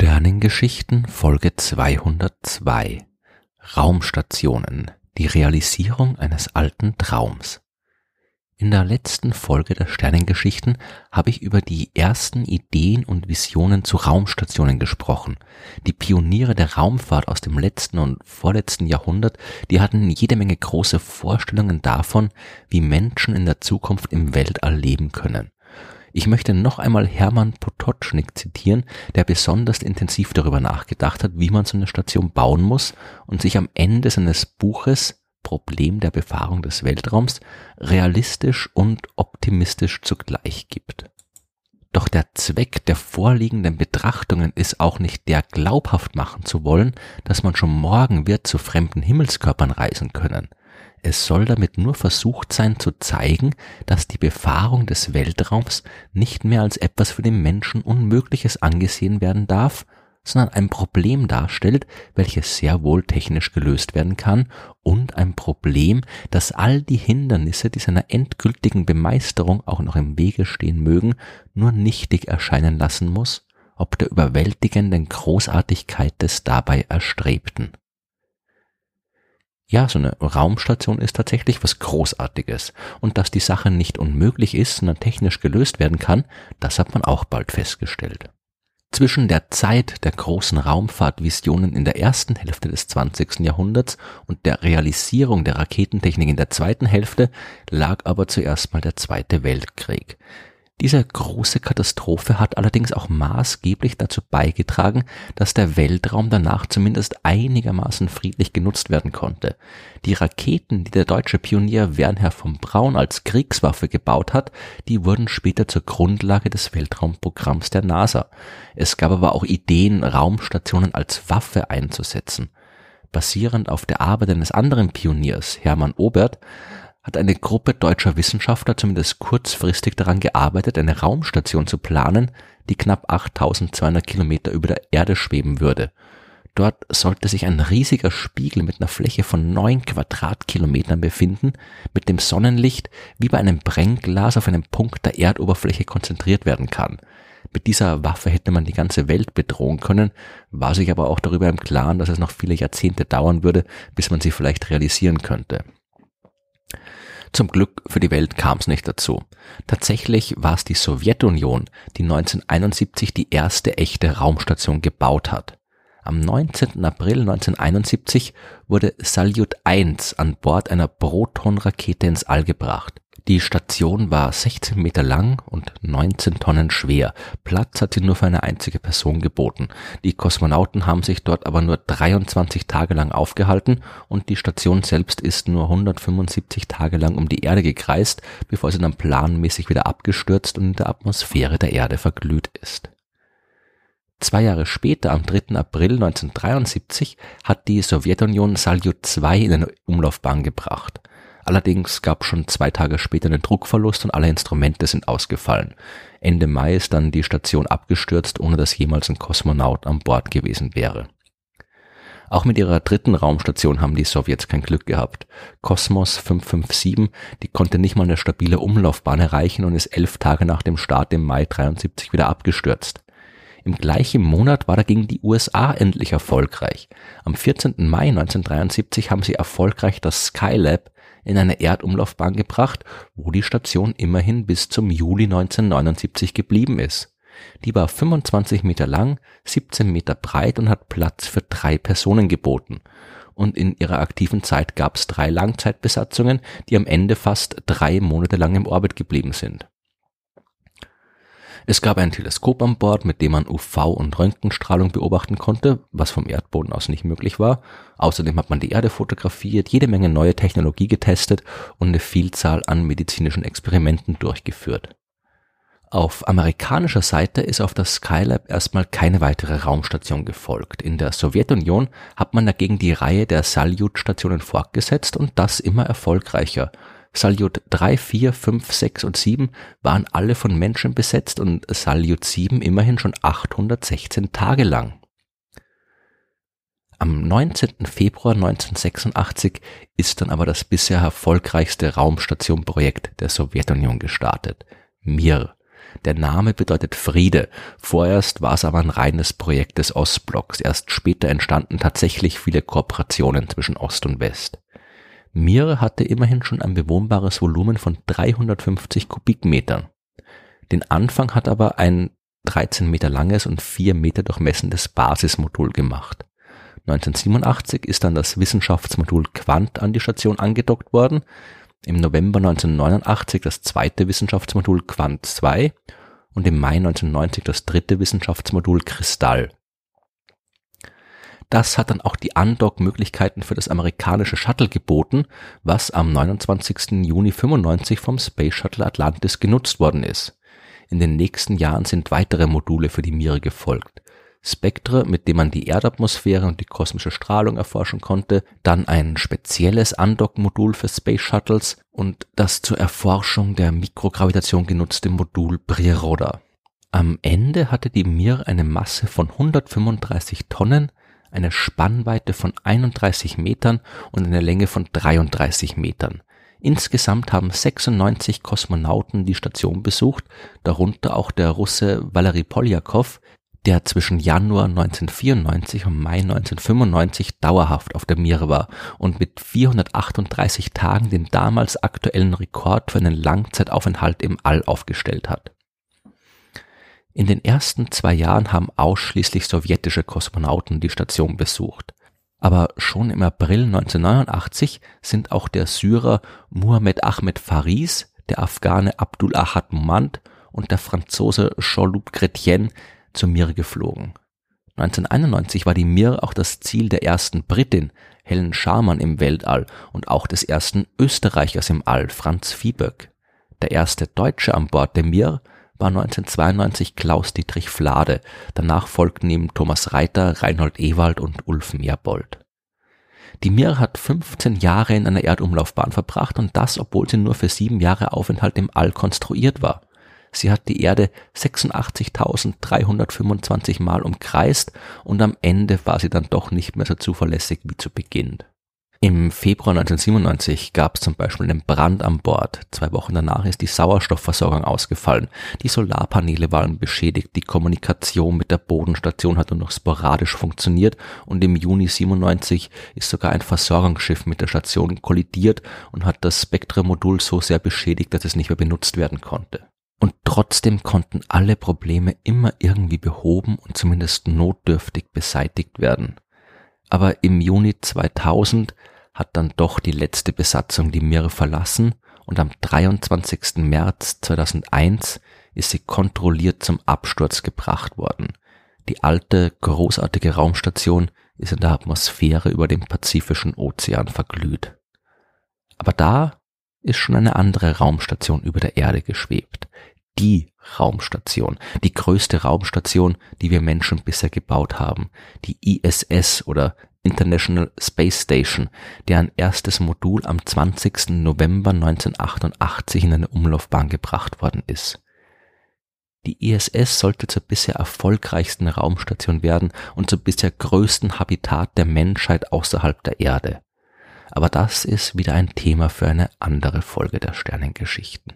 Sternengeschichten Folge 202 Raumstationen Die Realisierung eines alten Traums In der letzten Folge der Sternengeschichten habe ich über die ersten Ideen und Visionen zu Raumstationen gesprochen. Die Pioniere der Raumfahrt aus dem letzten und vorletzten Jahrhundert, die hatten jede Menge große Vorstellungen davon, wie Menschen in der Zukunft im Weltall leben können. Ich möchte noch einmal Hermann Potocznik zitieren, der besonders intensiv darüber nachgedacht hat, wie man so eine Station bauen muss und sich am Ende seines Buches Problem der Befahrung des Weltraums realistisch und optimistisch zugleich gibt. Doch der Zweck der vorliegenden Betrachtungen ist auch nicht der glaubhaft machen zu wollen, dass man schon morgen wird zu fremden Himmelskörpern reisen können. Es soll damit nur versucht sein zu zeigen, dass die Befahrung des Weltraums nicht mehr als etwas für den Menschen Unmögliches angesehen werden darf, sondern ein Problem darstellt, welches sehr wohl technisch gelöst werden kann und ein Problem, das all die Hindernisse, die seiner endgültigen Bemeisterung auch noch im Wege stehen mögen, nur nichtig erscheinen lassen muss, ob der überwältigenden Großartigkeit des dabei Erstrebten. Ja, so eine Raumstation ist tatsächlich was Großartiges. Und dass die Sache nicht unmöglich ist, sondern technisch gelöst werden kann, das hat man auch bald festgestellt. Zwischen der Zeit der großen Raumfahrtvisionen in der ersten Hälfte des 20. Jahrhunderts und der Realisierung der Raketentechnik in der zweiten Hälfte lag aber zuerst mal der Zweite Weltkrieg. Diese große Katastrophe hat allerdings auch maßgeblich dazu beigetragen, dass der Weltraum danach zumindest einigermaßen friedlich genutzt werden konnte. Die Raketen, die der deutsche Pionier Wernher von Braun als Kriegswaffe gebaut hat, die wurden später zur Grundlage des Weltraumprogramms der NASA. Es gab aber auch Ideen, Raumstationen als Waffe einzusetzen. Basierend auf der Arbeit eines anderen Pioniers, Hermann Obert, hat eine Gruppe deutscher Wissenschaftler zumindest kurzfristig daran gearbeitet, eine Raumstation zu planen, die knapp 8200 Kilometer über der Erde schweben würde. Dort sollte sich ein riesiger Spiegel mit einer Fläche von neun Quadratkilometern befinden, mit dem Sonnenlicht wie bei einem Brennglas auf einen Punkt der Erdoberfläche konzentriert werden kann. Mit dieser Waffe hätte man die ganze Welt bedrohen können, war sich aber auch darüber im Klaren, dass es noch viele Jahrzehnte dauern würde, bis man sie vielleicht realisieren könnte. Zum Glück für die Welt kam es nicht dazu. Tatsächlich war es die Sowjetunion, die 1971 die erste echte Raumstation gebaut hat. Am 19. April 1971 wurde Salyut 1 an Bord einer Proton-Rakete ins All gebracht. Die Station war 16 Meter lang und 19 Tonnen schwer. Platz hat sie nur für eine einzige Person geboten. Die Kosmonauten haben sich dort aber nur 23 Tage lang aufgehalten und die Station selbst ist nur 175 Tage lang um die Erde gekreist, bevor sie dann planmäßig wieder abgestürzt und in der Atmosphäre der Erde verglüht ist. Zwei Jahre später, am 3. April 1973, hat die Sowjetunion Salyut 2 in eine Umlaufbahn gebracht. Allerdings gab schon zwei Tage später einen Druckverlust und alle Instrumente sind ausgefallen. Ende Mai ist dann die Station abgestürzt, ohne dass jemals ein Kosmonaut an Bord gewesen wäre. Auch mit ihrer dritten Raumstation haben die Sowjets kein Glück gehabt. Kosmos 557, die konnte nicht mal eine stabile Umlaufbahn erreichen und ist elf Tage nach dem Start im Mai 73 wieder abgestürzt. Im gleichen Monat war dagegen die USA endlich erfolgreich. Am 14. Mai 1973 haben sie erfolgreich das Skylab in eine Erdumlaufbahn gebracht, wo die Station immerhin bis zum Juli 1979 geblieben ist. Die war 25 Meter lang, 17 Meter breit und hat Platz für drei Personen geboten. Und in ihrer aktiven Zeit gab es drei Langzeitbesatzungen, die am Ende fast drei Monate lang im Orbit geblieben sind. Es gab ein Teleskop an Bord, mit dem man UV- und Röntgenstrahlung beobachten konnte, was vom Erdboden aus nicht möglich war. Außerdem hat man die Erde fotografiert, jede Menge neue Technologie getestet und eine Vielzahl an medizinischen Experimenten durchgeführt. Auf amerikanischer Seite ist auf das Skylab erstmal keine weitere Raumstation gefolgt. In der Sowjetunion hat man dagegen die Reihe der Salyut-Stationen fortgesetzt und das immer erfolgreicher. Salyut 3, 4, 5, 6 und 7 waren alle von Menschen besetzt und Salyut 7 immerhin schon 816 Tage lang. Am 19. Februar 1986 ist dann aber das bisher erfolgreichste Raumstationprojekt der Sowjetunion gestartet, Mir. Der Name bedeutet Friede. Vorerst war es aber ein reines Projekt des Ostblocks. Erst später entstanden tatsächlich viele Kooperationen zwischen Ost und West. Mir hatte immerhin schon ein bewohnbares Volumen von 350 Kubikmetern. Den Anfang hat aber ein 13 Meter langes und 4 Meter durchmessendes Basismodul gemacht. 1987 ist dann das Wissenschaftsmodul Quant an die Station angedockt worden, im November 1989 das zweite Wissenschaftsmodul Quant 2 und im Mai 1990 das dritte Wissenschaftsmodul Kristall. Das hat dann auch die Undock-Möglichkeiten für das amerikanische Shuttle geboten, was am 29. Juni 95 vom Space Shuttle Atlantis genutzt worden ist. In den nächsten Jahren sind weitere Module für die Mir gefolgt. Spektre, mit dem man die Erdatmosphäre und die kosmische Strahlung erforschen konnte, dann ein spezielles Undock-Modul für Space Shuttles und das zur Erforschung der Mikrogravitation genutzte Modul Briroda. Am Ende hatte die Mir eine Masse von 135 Tonnen, eine Spannweite von 31 Metern und eine Länge von 33 Metern. Insgesamt haben 96 Kosmonauten die Station besucht, darunter auch der Russe Valery Poljakov, der zwischen Januar 1994 und Mai 1995 dauerhaft auf der Mir war und mit 438 Tagen den damals aktuellen Rekord für einen Langzeitaufenthalt im All aufgestellt hat. In den ersten zwei Jahren haben ausschließlich sowjetische Kosmonauten die Station besucht. Aber schon im April 1989 sind auch der Syrer Muhammad Ahmed Faris, der Afghane Abdul Ahad Mumand und der Franzose Jean-Luc Chrétien zur Mir geflogen. 1991 war die Mir auch das Ziel der ersten Britin, Helen Sharman im Weltall und auch des ersten Österreichers im All, Franz Viehböck. Der erste Deutsche an Bord der Mir war 1992 Klaus-Dietrich Flade. Danach folgten ihm Thomas Reiter, Reinhold Ewald und Ulf Meerbold. Die Mir hat 15 Jahre in einer Erdumlaufbahn verbracht und das, obwohl sie nur für sieben Jahre Aufenthalt im All konstruiert war. Sie hat die Erde 86.325 Mal umkreist und am Ende war sie dann doch nicht mehr so zuverlässig wie zu Beginn. Im Februar 1997 gab es zum Beispiel einen Brand an Bord. Zwei Wochen danach ist die Sauerstoffversorgung ausgefallen. Die Solarpaneele waren beschädigt. Die Kommunikation mit der Bodenstation hat nur noch sporadisch funktioniert. Und im Juni 97 ist sogar ein Versorgungsschiff mit der Station kollidiert und hat das Spektremodul so sehr beschädigt, dass es nicht mehr benutzt werden konnte. Und trotzdem konnten alle Probleme immer irgendwie behoben und zumindest notdürftig beseitigt werden. Aber im Juni 2000 hat dann doch die letzte Besatzung die Mir verlassen und am 23. März 2001 ist sie kontrolliert zum Absturz gebracht worden. Die alte, großartige Raumstation ist in der Atmosphäre über dem Pazifischen Ozean verglüht. Aber da ist schon eine andere Raumstation über der Erde geschwebt. Die Raumstation, die größte Raumstation, die wir Menschen bisher gebaut haben, die ISS oder International Space Station, deren erstes Modul am 20. November 1988 in eine Umlaufbahn gebracht worden ist. Die ISS sollte zur bisher erfolgreichsten Raumstation werden und zum bisher größten Habitat der Menschheit außerhalb der Erde. Aber das ist wieder ein Thema für eine andere Folge der Sternengeschichten.